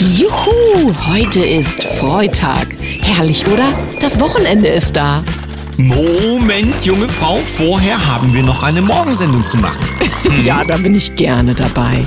Juhu, heute ist Freitag. Herrlich, oder? Das Wochenende ist da. Moment, junge Frau, vorher haben wir noch eine Morgensendung zu machen. Ja, da bin ich gerne dabei.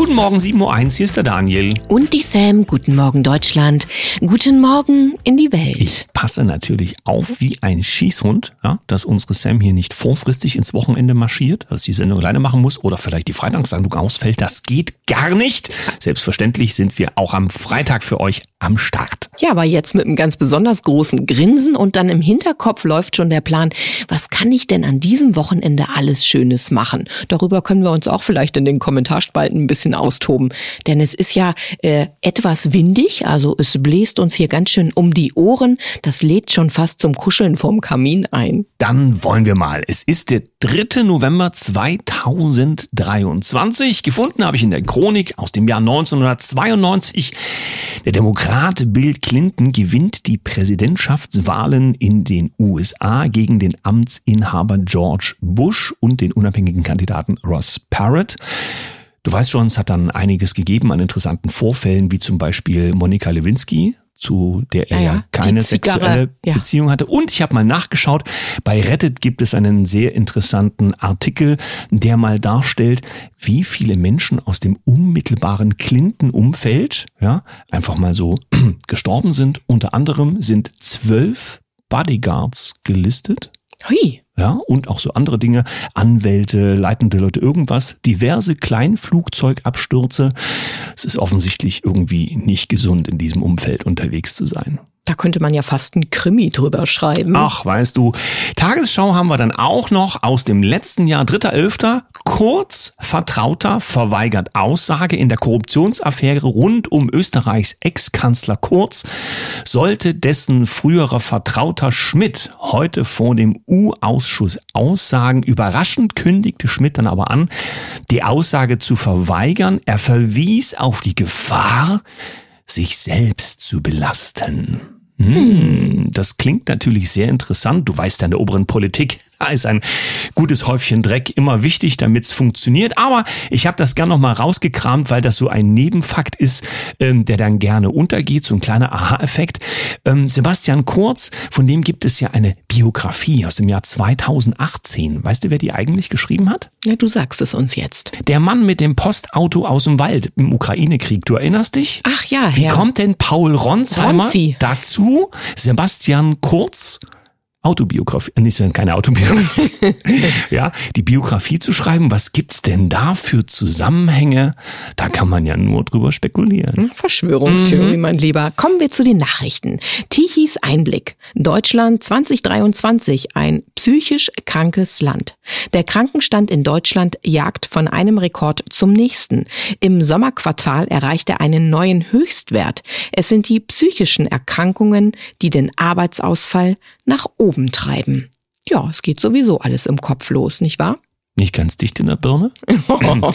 Guten Morgen, 7.01 Uhr, hier ist der Daniel. Und die Sam, guten Morgen Deutschland. Guten Morgen in die Welt. Ich passe natürlich auf wie ein Schießhund, ja, dass unsere Sam hier nicht vorfristig ins Wochenende marschiert, dass die Sendung alleine machen muss oder vielleicht die Freitagssendung ausfällt. Das geht gar nicht. Selbstverständlich sind wir auch am Freitag für euch am Start. Ja, aber jetzt mit einem ganz besonders großen Grinsen und dann im Hinterkopf läuft schon der Plan, was kann ich denn an diesem Wochenende alles Schönes machen? Darüber können wir uns auch vielleicht in den Kommentarspalten ein bisschen austoben. Denn es ist ja äh, etwas windig, also es bläst uns hier ganz schön um die Ohren. Das lädt schon fast zum Kuscheln vorm Kamin ein. Dann wollen wir mal. Es ist der 3. November 2023. Gefunden habe ich in der Chronik aus dem Jahr 1992. Der Demokrat Bill Clinton gewinnt die Präsidentschaftswahlen in den USA gegen den Amtsinhaber George Bush und den unabhängigen Kandidaten Ross Parrott. Du weißt schon, es hat dann einiges gegeben an interessanten Vorfällen, wie zum Beispiel Monika Lewinsky, zu der er Ja, ja, keine sexuelle ja. Beziehung hatte. Und ich habe mal nachgeschaut, bei Reddit gibt es einen sehr interessanten Artikel, der mal darstellt, wie viele Menschen aus dem unmittelbaren Clinton-Umfeld, ja, einfach mal so gestorben sind. Unter anderem sind zwölf Bodyguards gelistet. Hui. Ja, und auch so andere Dinge, Anwälte, leitende Leute, irgendwas, diverse Kleinflugzeugabstürze. Es ist offensichtlich irgendwie nicht gesund, in diesem Umfeld unterwegs zu sein. Da könnte man ja fast ein Krimi drüber schreiben. Ach, weißt du, Tagesschau haben wir dann auch noch aus dem letzten Jahr, 3.11. Kurz Vertrauter verweigert Aussage in der Korruptionsaffäre rund um Österreichs Ex-Kanzler Kurz. Sollte dessen früherer Vertrauter Schmidt heute vor dem U-Ausschuss aussagen, überraschend kündigte Schmidt dann aber an, die Aussage zu verweigern. Er verwies auf die Gefahr, sich selbst zu belasten. Hm, das klingt natürlich sehr interessant. Du weißt ja, in der oberen Politik da ist ein gutes Häufchen Dreck immer wichtig, damit es funktioniert. Aber ich habe das gern noch mal rausgekramt, weil das so ein Nebenfakt ist, ähm, der dann gerne untergeht, so ein kleiner Aha-Effekt. Ähm, Sebastian Kurz, von dem gibt es ja eine Biografie aus dem Jahr 2018. Weißt du, wer die eigentlich geschrieben hat? Ja, du sagst es uns jetzt. Der Mann mit dem Postauto aus dem Wald im Ukraine-Krieg. Du erinnerst dich? Ach ja, Wie Herr. kommt denn Paul Ronsheimer Ronzi. dazu, Sebastian Kurz Autobiografie, äh, nicht keine Autobiografie, ja, die Biografie zu schreiben? Was gibt's denn da für Zusammenhänge? Da kann man ja nur drüber spekulieren. Verschwörungstheorie, mein Lieber. Kommen wir zu den Nachrichten. Tichys Einblick. Deutschland 2023, ein psychisch krankes Land. Der Krankenstand in Deutschland jagt von einem Rekord zum nächsten. Im Sommerquartal erreicht er einen neuen Höchstwert. Es sind die psychischen Erkrankungen, die den Arbeitsausfall nach oben treiben. Ja, es geht sowieso alles im Kopf los, nicht wahr? Nicht ganz dicht in der Birne.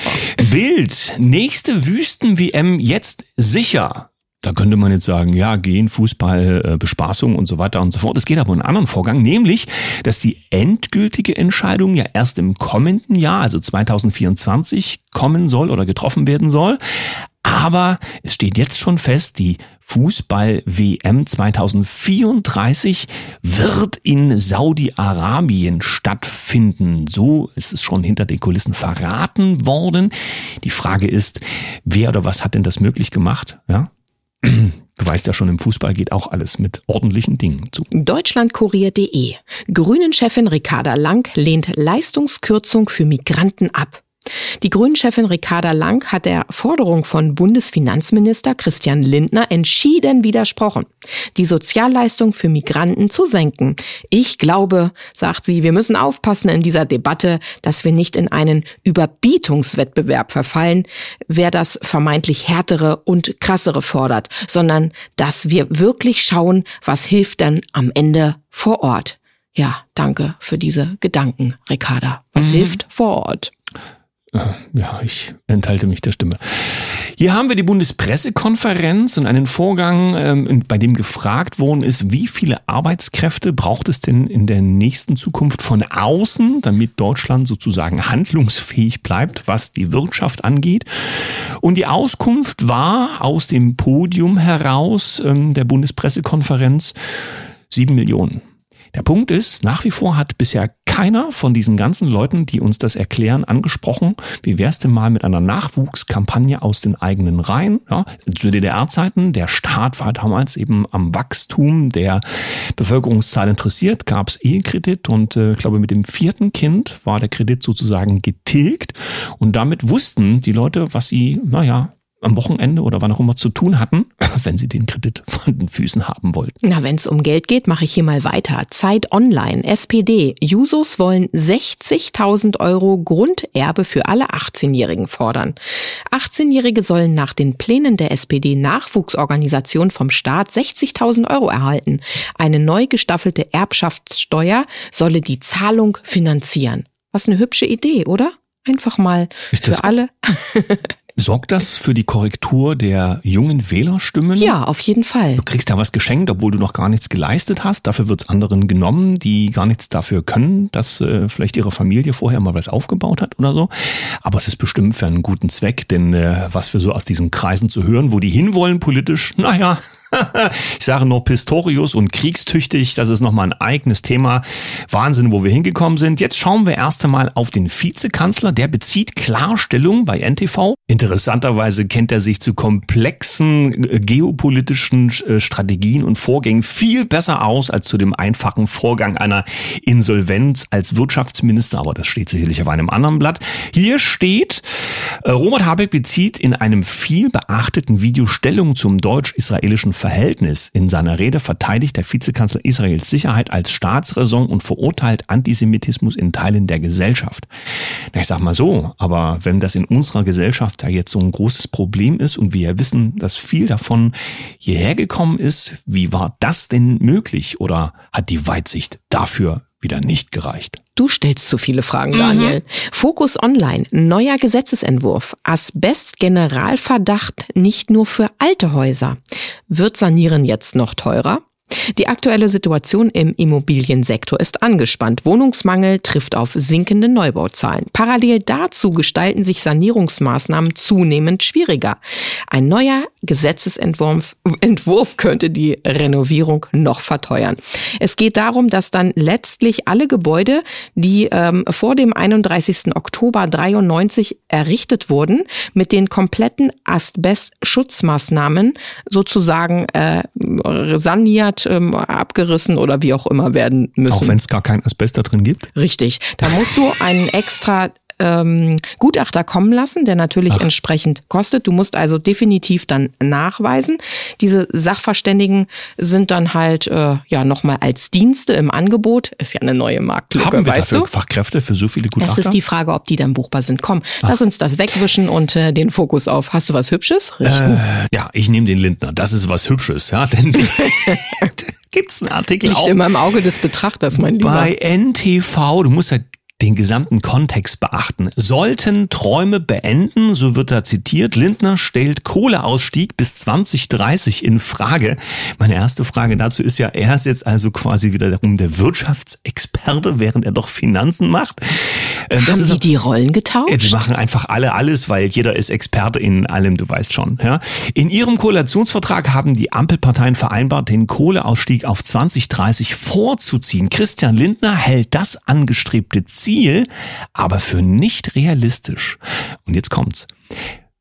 Bild. Nächste Wüsten-WM jetzt sicher. Da könnte man jetzt sagen, ja, gehen, Fußball, äh, Bespaßung und so weiter und so fort. Es geht aber um einen anderen Vorgang, nämlich, dass die endgültige Entscheidung ja erst im kommenden Jahr, also 2024, kommen soll oder getroffen werden soll. Aber es steht jetzt schon fest, die Fußball-WM 2034 wird in Saudi-Arabien stattfinden. So ist es schon hinter den Kulissen verraten worden. Die Frage ist, wer oder was hat denn das möglich gemacht? Ja? Du weißt ja schon, im Fußball geht auch alles mit ordentlichen Dingen zu. Deutschlandkurier.de. Grünen-Chefin Ricarda Lang lehnt Leistungskürzung für Migranten ab. Die Grünen-Chefin Ricarda Lang hat der Forderung von Bundesfinanzminister Christian Lindner entschieden widersprochen, die Sozialleistung für Migranten zu senken. Ich glaube, sagt sie, wir müssen aufpassen in dieser Debatte, dass wir nicht in einen Überbietungswettbewerb verfallen, wer das vermeintlich härtere und krassere fordert, sondern dass wir wirklich schauen, was hilft dann am Ende vor Ort. Ja, danke für diese Gedanken, Ricarda. Was hilft vor Ort? Ja, ich enthalte mich der Stimme. Hier haben wir die Bundespressekonferenz und einen Vorgang, ähm, bei dem gefragt worden ist, wie viele Arbeitskräfte braucht es denn in der nächsten Zukunft von außen, damit Deutschland sozusagen handlungsfähig bleibt, was die Wirtschaft angeht. Und die Auskunft war aus dem Podium heraus ähm, der Bundespressekonferenz sieben Millionen. Der Punkt ist, nach wie vor hat bisher keiner von diesen ganzen Leuten, die uns das erklären, angesprochen, wie wär's denn mal mit einer Nachwuchskampagne aus den eigenen Reihen? Ja, zu DDR-Zeiten, der Staat war damals eben am Wachstum der Bevölkerungszahl interessiert, gab's Ehekredit und äh, ich glaube mit dem vierten Kind war der Kredit sozusagen getilgt und damit wussten die Leute, was sie, naja, am Wochenende oder wann auch immer zu tun hatten, wenn sie den Kredit von den Füßen haben wollten. Na, wenn es um Geld geht, mache ich hier mal weiter. Zeit Online, SPD. Jusos wollen 60.000 Euro Grunderbe für alle 18-Jährigen fordern. 18-Jährige sollen nach den Plänen der SPD-Nachwuchsorganisation vom Staat 60.000 Euro erhalten. Eine neu gestaffelte Erbschaftssteuer solle die Zahlung finanzieren. Was eine hübsche Idee, oder? Einfach mal für alle. Sorgt das für die Korrektur der jungen Wählerstimmen? Ja, auf jeden Fall. Du kriegst ja was geschenkt, obwohl du noch gar nichts geleistet hast. Dafür wird's anderen genommen, die gar nichts dafür können, dass äh, vielleicht ihre Familie vorher mal was aufgebaut hat oder so. Aber es ist bestimmt für einen guten Zweck, denn äh, was wir so aus diesen Kreisen zu hören, wo die hinwollen politisch, naja, ich sage nur Pistorius und kriegstüchtig, das ist nochmal ein eigenes Thema. Wahnsinn, wo wir hingekommen sind. Jetzt schauen wir erst einmal auf den Vizekanzler. Der bezieht Klarstellung bei NTV. Interessanterweise kennt er sich zu komplexen äh, geopolitischen äh, Strategien und Vorgängen viel besser aus als zu dem einfachen Vorgang einer Insolvenz als Wirtschaftsminister. Aber das steht sicherlich auf einem anderen Blatt. Hier steht, äh, Robert Habeck bezieht in einem viel beachteten Video Stellung zum deutsch-israelischen Verhältnis. In seiner Rede verteidigt der Vizekanzler Israels Sicherheit als Staatsräson und verurteilt Antisemitismus in Teilen der Gesellschaft. Na, ich sag mal so, aber wenn das in unserer Gesellschaft ja jetzt so ein großes Problem ist und wir ja wissen, dass viel davon hierher gekommen ist, wie war das denn möglich oder hat die Weitsicht dafür wieder nicht gereicht? Du stellst zu viele Fragen, Daniel. Mhm. Fokus Online, neuer Gesetzesentwurf. Asbest-Generalverdacht nicht nur für alte Häuser. Wird Sanieren jetzt noch teurer? Die aktuelle Situation im Immobiliensektor ist angespannt. Wohnungsmangel trifft auf sinkende Neubauzahlen. Parallel dazu gestalten sich Sanierungsmaßnahmen zunehmend schwieriger. Ein neuer Gesetzesentwurf Entwurf könnte die Renovierung noch verteuern. Es geht darum, dass dann letztlich alle Gebäude, die ähm, vor dem 31. Oktober 93 errichtet wurden, mit den kompletten Asbest-Schutzmaßnahmen sozusagen äh, saniert, ähm, abgerissen oder wie auch immer werden müssen. Auch wenn es gar kein Asbest da drin gibt? Richtig. Da musst du einen extra ähm, Gutachter kommen lassen, der natürlich Ach. entsprechend kostet. Du musst also definitiv dann nachweisen. Diese Sachverständigen sind dann halt äh, ja nochmal als Dienste im Angebot. Ist ja eine neue Marktlücke, Haben wir weißt dafür du? Fachkräfte für so viele Gutachter? Das ist die Frage, ob die dann buchbar sind. Komm, Ach. lass uns das wegwischen und äh, den Fokus auf. Hast du was Hübsches? Äh, ja, ich nehme den Lindner. Das ist was Hübsches, ja, denn gibt's einen Artikel Liegt auch immer im Auge des Betrachters, mein Lieber. Bei NTV, du musst ja den gesamten Kontext beachten. Sollten Träume beenden, so wird da zitiert, Lindner stellt Kohleausstieg bis 2030 in Frage. Meine erste Frage dazu ist ja, er ist jetzt also quasi wieder darum der Wirtschaftsexperte, während er doch Finanzen macht. Äh, das Haben ist, die die Rollen getauscht? Die machen einfach alle alles, weil jeder ist Experte in allem, du weißt schon. Ja? In ihrem Koalitionsvertrag haben die Ampelparteien vereinbart, den Kohleausstieg auf 2030 vorzuziehen. Christian Lindner hält das angestrebte Ziel Ziel, aber für nicht realistisch. Und jetzt kommt's.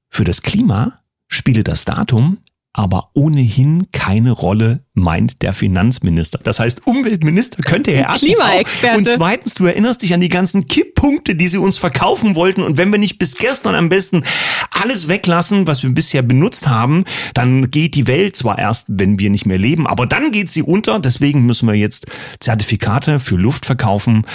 Für das Klima spiele das Datum aber ohnehin keine Rolle, meint der Finanzminister. Das heißt, Umweltminister könnte er erstens auch. Und zweitens, du erinnerst dich an die ganzen Kipppunkte, die sie uns verkaufen wollten. Und wenn wir nicht bis gestern am besten alles weglassen, was wir bisher benutzt haben, dann geht die Welt zwar erst, wenn wir nicht mehr leben, aber dann geht sie unter. Deswegen müssen wir jetzt Zertifikate für Luft verkaufen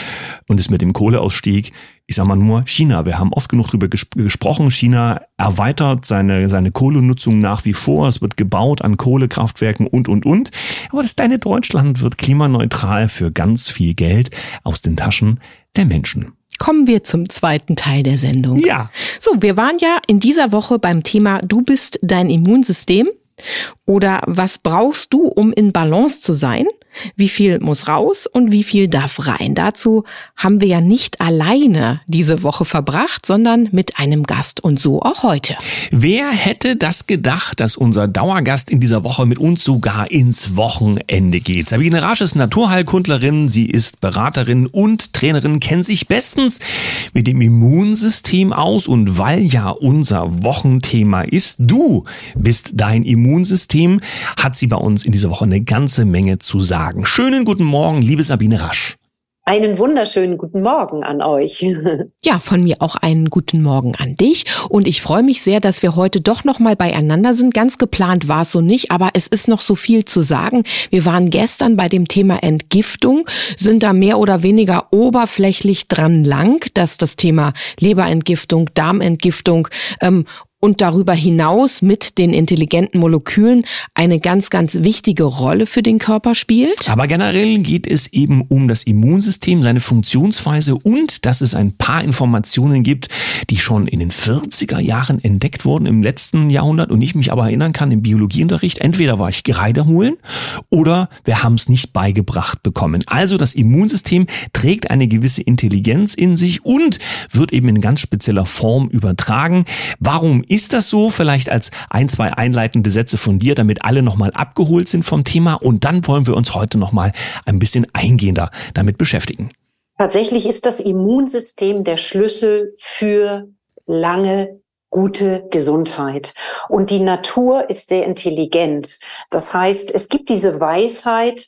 und es mit dem Kohleausstieg ich sag mal nur China. Wir haben oft genug darüber ges gesprochen. China erweitert seine, seine Kohlenutzung nach wie vor. Es wird gebaut an Kohlekraftwerken und, und, und. Aber das kleine Deutschland wird klimaneutral für ganz viel Geld aus den Taschen der Menschen. Kommen wir zum zweiten Teil der Sendung. Ja. So, wir waren ja in dieser Woche beim Thema Du bist dein Immunsystem. Oder was brauchst du, um in Balance zu sein? Wie viel muss raus und wie viel darf rein? Dazu haben wir ja nicht alleine diese Woche verbracht, sondern mit einem Gast und so auch heute. Wer hätte das gedacht, dass unser Dauergast in dieser Woche mit uns sogar ins Wochenende geht? Sabine Rasch ist Naturheilkundlerin, sie ist Beraterin und Trainerin, kennt sich bestens mit dem Immunsystem aus und weil ja unser Wochenthema ist, du bist dein Immunsystem, hat sie bei uns in dieser Woche eine ganze Menge zu sagen. Schönen guten Morgen, liebe Sabine Rasch. Einen wunderschönen guten Morgen an euch. Ja, von mir auch einen guten Morgen an dich. Und ich freue mich sehr, dass wir heute doch noch mal beieinander sind. Ganz geplant war es so nicht, aber es ist noch so viel zu sagen. Wir waren gestern bei dem Thema Entgiftung, sind da mehr oder weniger oberflächlich dran lang, dass das Thema Leberentgiftung, Darmentgiftung ähm, und darüber hinaus mit den intelligenten Molekülen eine ganz, ganz wichtige Rolle für den Körper spielt. Aber generell geht es eben um das Immunsystem, seine Funktionsweise und dass es ein paar Informationen gibt, die schon in den 40er Jahren entdeckt wurden im letzten Jahrhundert und ich mich aber erinnern kann im Biologieunterricht, entweder war ich Gereide holen oder wir haben es nicht beigebracht bekommen. Also das Immunsystem trägt eine gewisse Intelligenz in sich und wird eben in ganz spezieller Form übertragen. Warum ist das so? Vielleicht als ein, zwei einleitende Sätze von dir, damit alle nochmal abgeholt sind vom Thema. Und dann wollen wir uns heute nochmal ein bisschen eingehender damit beschäftigen. Tatsächlich ist das Immunsystem der Schlüssel für lange gute Gesundheit. Und die Natur ist sehr intelligent. Das heißt, es gibt diese Weisheit,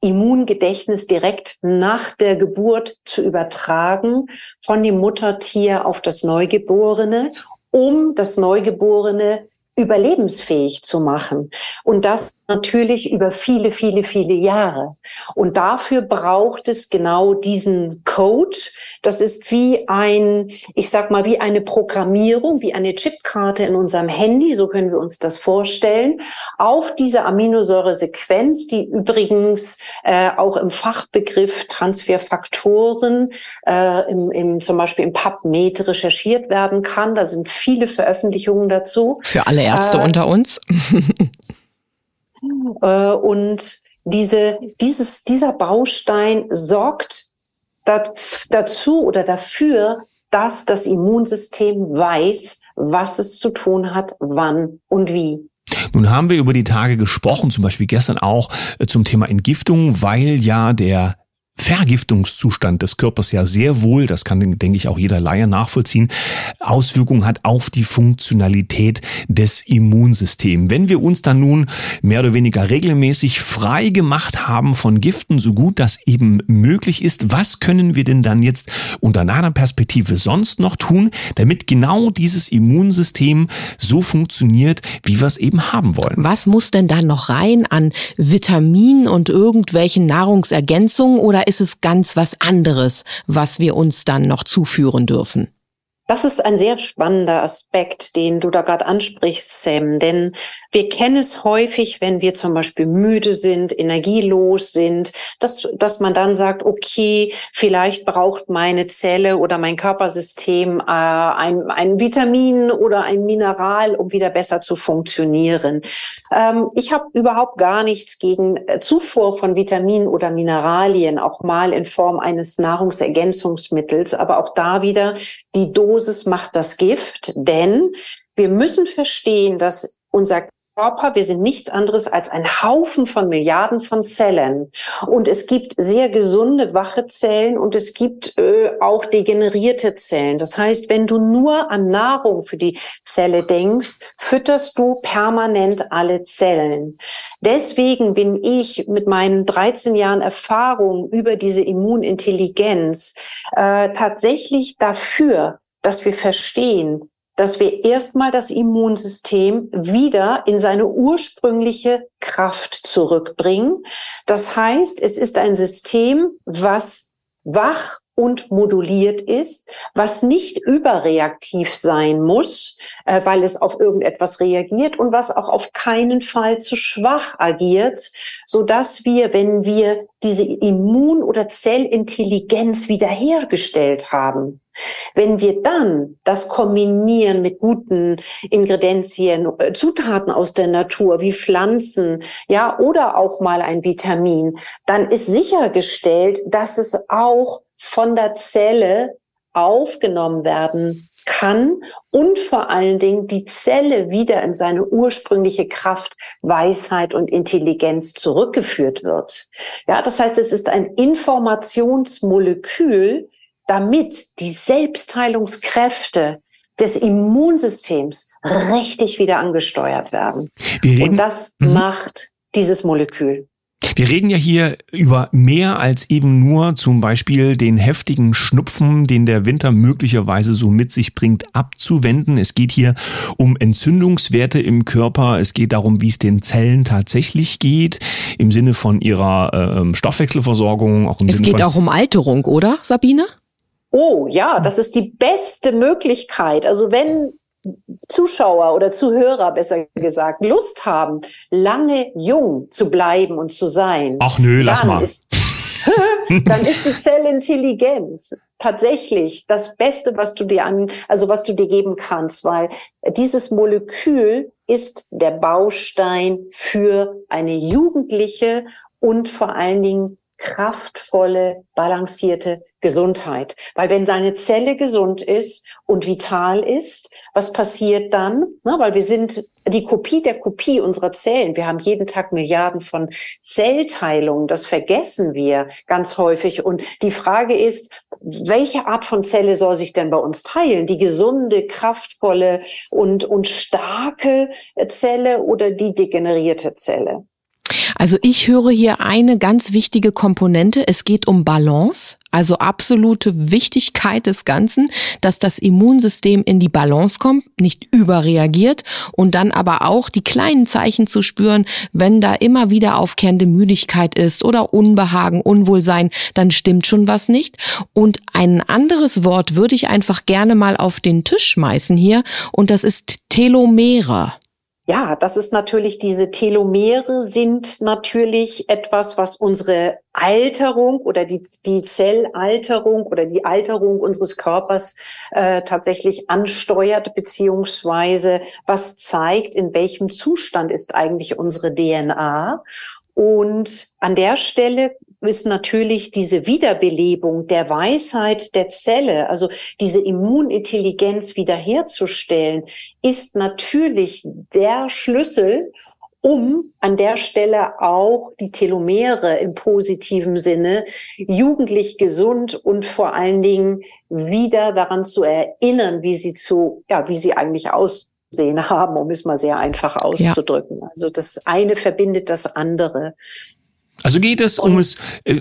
Immungedächtnis direkt nach der Geburt zu übertragen von dem Muttertier auf das Neugeborene um das Neugeborene überlebensfähig zu machen. Und das natürlich über viele, viele, viele Jahre. Und dafür braucht es genau diesen Code. Das ist wie ein, ich sag mal, wie eine Programmierung, wie eine Chipkarte in unserem Handy. So können wir uns das vorstellen. Auf diese Aminosäuresequenz, die übrigens äh, auch im Fachbegriff Transferfaktoren äh, im, im, zum Beispiel im PubMed recherchiert werden kann. Da sind viele Veröffentlichungen dazu. Für alle Ärzte äh, unter uns. Äh, und diese, dieses, dieser Baustein sorgt dazu oder dafür, dass das Immunsystem weiß, was es zu tun hat, wann und wie. Nun haben wir über die Tage gesprochen, zum Beispiel gestern auch äh, zum Thema Entgiftung, weil ja der Vergiftungszustand des Körpers ja sehr wohl, das kann, denke ich, auch jeder Laie nachvollziehen, Auswirkungen hat auf die Funktionalität des Immunsystems. Wenn wir uns dann nun mehr oder weniger regelmäßig frei gemacht haben von Giften, so gut das eben möglich ist, was können wir denn dann jetzt unter einer Perspektive sonst noch tun, damit genau dieses Immunsystem so funktioniert, wie wir es eben haben wollen? Was muss denn da noch rein an Vitaminen und irgendwelchen Nahrungsergänzungen oder ist es ganz was anderes, was wir uns dann noch zuführen dürfen? Das ist ein sehr spannender Aspekt, den du da gerade ansprichst, Sam. Denn wir kennen es häufig, wenn wir zum Beispiel müde sind, energielos sind, dass, dass man dann sagt, okay, vielleicht braucht meine Zelle oder mein Körpersystem äh, ein, ein Vitamin oder ein Mineral, um wieder besser zu funktionieren. Ähm, ich habe überhaupt gar nichts gegen äh, Zufuhr von Vitaminen oder Mineralien, auch mal in Form eines Nahrungsergänzungsmittels, aber auch da wieder die Dosis Dosis macht das Gift, denn wir müssen verstehen, dass unser Körper, wir sind nichts anderes als ein Haufen von Milliarden von Zellen. Und es gibt sehr gesunde, wache Zellen und es gibt äh, auch degenerierte Zellen. Das heißt, wenn du nur an Nahrung für die Zelle denkst, fütterst du permanent alle Zellen. Deswegen bin ich mit meinen 13 Jahren Erfahrung über diese Immunintelligenz äh, tatsächlich dafür, dass wir verstehen, dass wir erstmal das Immunsystem wieder in seine ursprüngliche Kraft zurückbringen. Das heißt, es ist ein System, was wach und moduliert ist, was nicht überreaktiv sein muss, äh, weil es auf irgendetwas reagiert und was auch auf keinen Fall zu schwach agiert, so dass wir, wenn wir diese Immun- oder Zellintelligenz wiederhergestellt haben. Wenn wir dann das kombinieren mit guten Ingredienzien, äh, Zutaten aus der Natur wie Pflanzen, ja, oder auch mal ein Vitamin, dann ist sichergestellt, dass es auch von der Zelle aufgenommen werden kann und vor allen Dingen die Zelle wieder in seine ursprüngliche Kraft, Weisheit und Intelligenz zurückgeführt wird. Ja, das heißt, es ist ein Informationsmolekül, damit die Selbstheilungskräfte des Immunsystems richtig wieder angesteuert werden. Und das mhm. macht dieses Molekül. Wir reden ja hier über mehr als eben nur zum Beispiel den heftigen Schnupfen, den der Winter möglicherweise so mit sich bringt, abzuwenden. Es geht hier um Entzündungswerte im Körper. Es geht darum, wie es den Zellen tatsächlich geht, im Sinne von ihrer äh, Stoffwechselversorgung. Auch im es Sinne geht auch um Alterung, oder, Sabine? Oh ja, das ist die beste Möglichkeit. Also wenn Zuschauer oder Zuhörer besser gesagt Lust haben, lange jung zu bleiben und zu sein. Ach nö, lass mal. Ist, dann ist die Zellintelligenz tatsächlich das Beste, was du dir an, also was du dir geben kannst, weil dieses Molekül ist der Baustein für eine jugendliche und vor allen Dingen kraftvolle, balancierte Gesundheit. Weil wenn deine Zelle gesund ist und vital ist, was passiert dann? Na, weil wir sind die Kopie der Kopie unserer Zellen. Wir haben jeden Tag Milliarden von Zellteilungen. Das vergessen wir ganz häufig. Und die Frage ist, welche Art von Zelle soll sich denn bei uns teilen? Die gesunde, kraftvolle und, und starke Zelle oder die degenerierte Zelle? Also ich höre hier eine ganz wichtige Komponente. Es geht um Balance, also absolute Wichtigkeit des Ganzen, dass das Immunsystem in die Balance kommt, nicht überreagiert und dann aber auch die kleinen Zeichen zu spüren, wenn da immer wieder aufkehrende Müdigkeit ist oder Unbehagen, Unwohlsein, dann stimmt schon was nicht. Und ein anderes Wort würde ich einfach gerne mal auf den Tisch schmeißen hier und das ist Telomere. Ja, das ist natürlich, diese Telomere sind natürlich etwas, was unsere Alterung oder die, die Zellalterung oder die Alterung unseres Körpers äh, tatsächlich ansteuert, beziehungsweise was zeigt, in welchem Zustand ist eigentlich unsere DNA. Und an der Stelle ist natürlich diese Wiederbelebung der Weisheit der Zelle, also diese Immunintelligenz wiederherzustellen, ist natürlich der Schlüssel, um an der Stelle auch die Telomere im positiven Sinne jugendlich gesund und vor allen Dingen wieder daran zu erinnern, wie sie zu, ja, wie sie eigentlich aussehen haben, um es mal sehr einfach auszudrücken. Ja. Also das eine verbindet das andere. Also geht es um es, äh,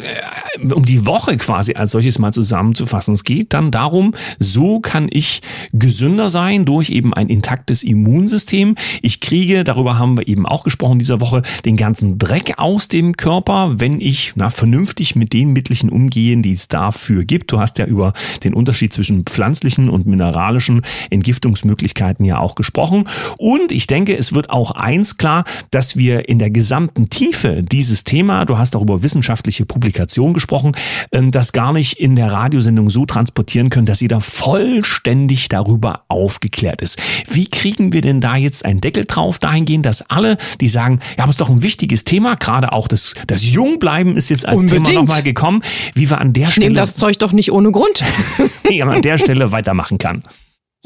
um die Woche quasi als solches mal zusammenzufassen. Es geht dann darum, so kann ich gesünder sein durch eben ein intaktes Immunsystem. Ich kriege, darüber haben wir eben auch gesprochen dieser Woche, den ganzen Dreck aus dem Körper, wenn ich na, vernünftig mit den Mittelchen umgehe, die es dafür gibt. Du hast ja über den Unterschied zwischen pflanzlichen und mineralischen Entgiftungsmöglichkeiten ja auch gesprochen. Und ich denke, es wird auch eins klar, dass wir in der gesamten Tiefe dieses Thema, du hast auch über wissenschaftliche Publikation gesprochen, ähm, das gar nicht in der Radiosendung so transportieren können, dass jeder vollständig darüber aufgeklärt ist. Wie kriegen wir denn da jetzt einen Deckel drauf dahingehend, dass alle, die sagen, ja, aber es ist doch ein wichtiges Thema, gerade auch das, das Jungbleiben ist jetzt als Unbedingt. Thema nochmal gekommen, wie wir an der ich Stelle... das Zeug doch nicht ohne Grund. wie man an der Stelle weitermachen kann.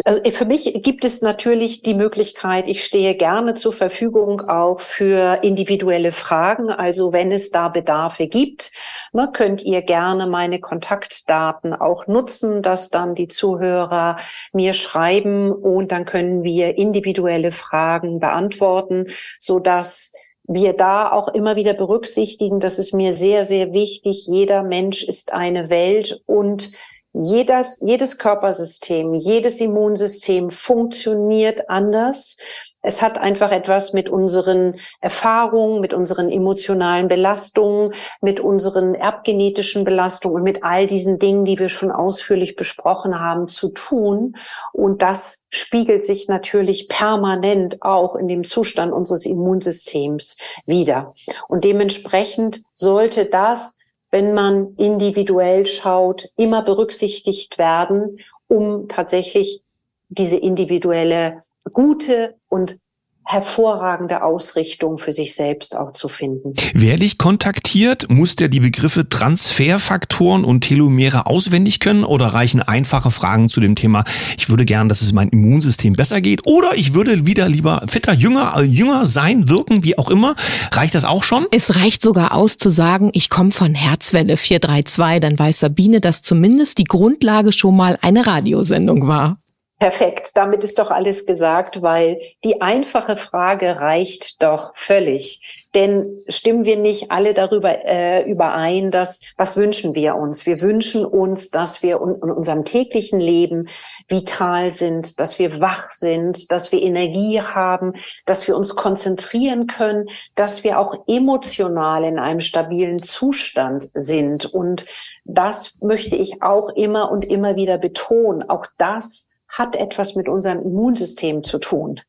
Also für mich gibt es natürlich die Möglichkeit, ich stehe gerne zur Verfügung auch für individuelle Fragen. Also wenn es da Bedarfe gibt, ne, könnt ihr gerne meine Kontaktdaten auch nutzen, dass dann die Zuhörer mir schreiben und dann können wir individuelle Fragen beantworten, so dass wir da auch immer wieder berücksichtigen, das ist mir sehr, sehr wichtig. Jeder Mensch ist eine Welt und jedes, jedes Körpersystem, jedes Immunsystem funktioniert anders. Es hat einfach etwas mit unseren Erfahrungen, mit unseren emotionalen Belastungen, mit unseren erbgenetischen Belastungen und mit all diesen Dingen, die wir schon ausführlich besprochen haben, zu tun. Und das spiegelt sich natürlich permanent auch in dem Zustand unseres Immunsystems wieder. Und dementsprechend sollte das wenn man individuell schaut, immer berücksichtigt werden, um tatsächlich diese individuelle gute und hervorragende Ausrichtung für sich selbst auch zu finden. Wer dich kontaktiert, muss der die Begriffe Transferfaktoren und Telomere auswendig können oder reichen einfache Fragen zu dem Thema, ich würde gern, dass es mein Immunsystem besser geht oder ich würde wieder lieber fitter, jünger, äh, jünger sein, wirken, wie auch immer. Reicht das auch schon? Es reicht sogar aus zu sagen, ich komme von Herzwelle 432, dann weiß Sabine, dass zumindest die Grundlage schon mal eine Radiosendung war. Perfekt, damit ist doch alles gesagt, weil die einfache Frage reicht doch völlig. Denn stimmen wir nicht alle darüber äh, überein, dass was wünschen wir uns? Wir wünschen uns, dass wir in unserem täglichen Leben vital sind, dass wir wach sind, dass wir Energie haben, dass wir uns konzentrieren können, dass wir auch emotional in einem stabilen Zustand sind. Und das möchte ich auch immer und immer wieder betonen. Auch das hat etwas mit unserem Immunsystem zu tun.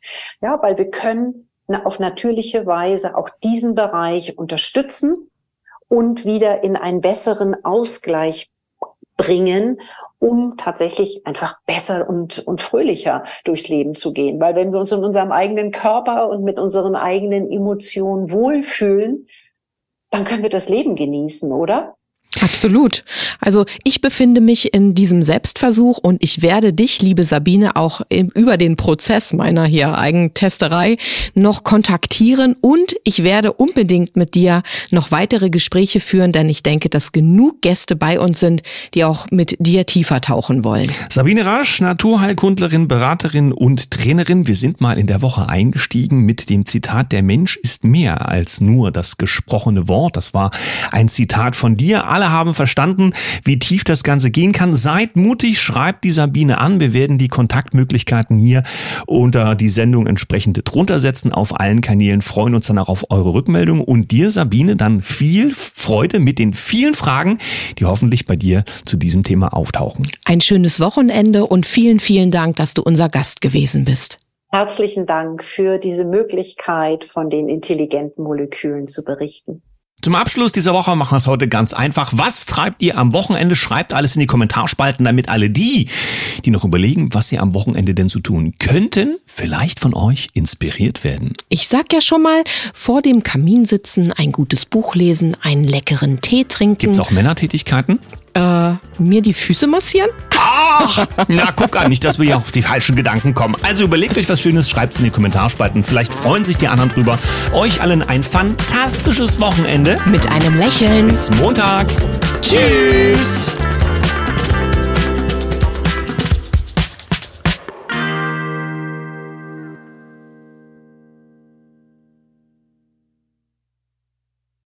Ja, weil wir können auf natürliche Weise auch diesen Bereich unterstützen und wieder in einen besseren Ausgleich bringen, um tatsächlich einfach besser und, und fröhlicher durchs Leben zu gehen. Weil wenn wir uns in unserem eigenen Körper und mit unseren eigenen Emotionen wohlfühlen, dann können wir das Leben genießen, oder? Absolut. Also ich befinde mich in diesem Selbstversuch und ich werde dich, liebe Sabine, auch über den Prozess meiner hier Eigentesterei noch kontaktieren und ich werde unbedingt mit dir noch weitere Gespräche führen, denn ich denke, dass genug Gäste bei uns sind, die auch mit dir tiefer tauchen wollen. Sabine Rasch, Naturheilkundlerin, Beraterin und Trainerin. Wir sind mal in der Woche eingestiegen mit dem Zitat, der Mensch ist mehr als nur das gesprochene Wort. Das war ein Zitat von dir. Alle haben verstanden, wie tief das Ganze gehen kann. Seid mutig, schreibt die Sabine an. Wir werden die Kontaktmöglichkeiten hier unter die Sendung entsprechend drunter setzen auf allen Kanälen. Freuen uns dann auch auf eure Rückmeldung und dir, Sabine, dann viel Freude mit den vielen Fragen, die hoffentlich bei dir zu diesem Thema auftauchen. Ein schönes Wochenende und vielen, vielen Dank, dass du unser Gast gewesen bist. Herzlichen Dank für diese Möglichkeit, von den intelligenten Molekülen zu berichten. Zum Abschluss dieser Woche machen wir es heute ganz einfach. Was treibt ihr am Wochenende? Schreibt alles in die Kommentarspalten, damit alle die, die noch überlegen, was sie am Wochenende denn zu tun könnten, vielleicht von euch inspiriert werden. Ich sag ja schon mal, vor dem Kamin sitzen, ein gutes Buch lesen, einen leckeren Tee trinken. Gibt's auch Männertätigkeiten? Äh, mir die Füße massieren? Ach, na guck an, nicht, dass wir hier auf die falschen Gedanken kommen. Also überlegt euch was Schönes, schreibt es in die Kommentarspalten. Vielleicht freuen sich die anderen drüber. Euch allen ein fantastisches Wochenende. Mit einem Lächeln. Bis Montag. Tschüss.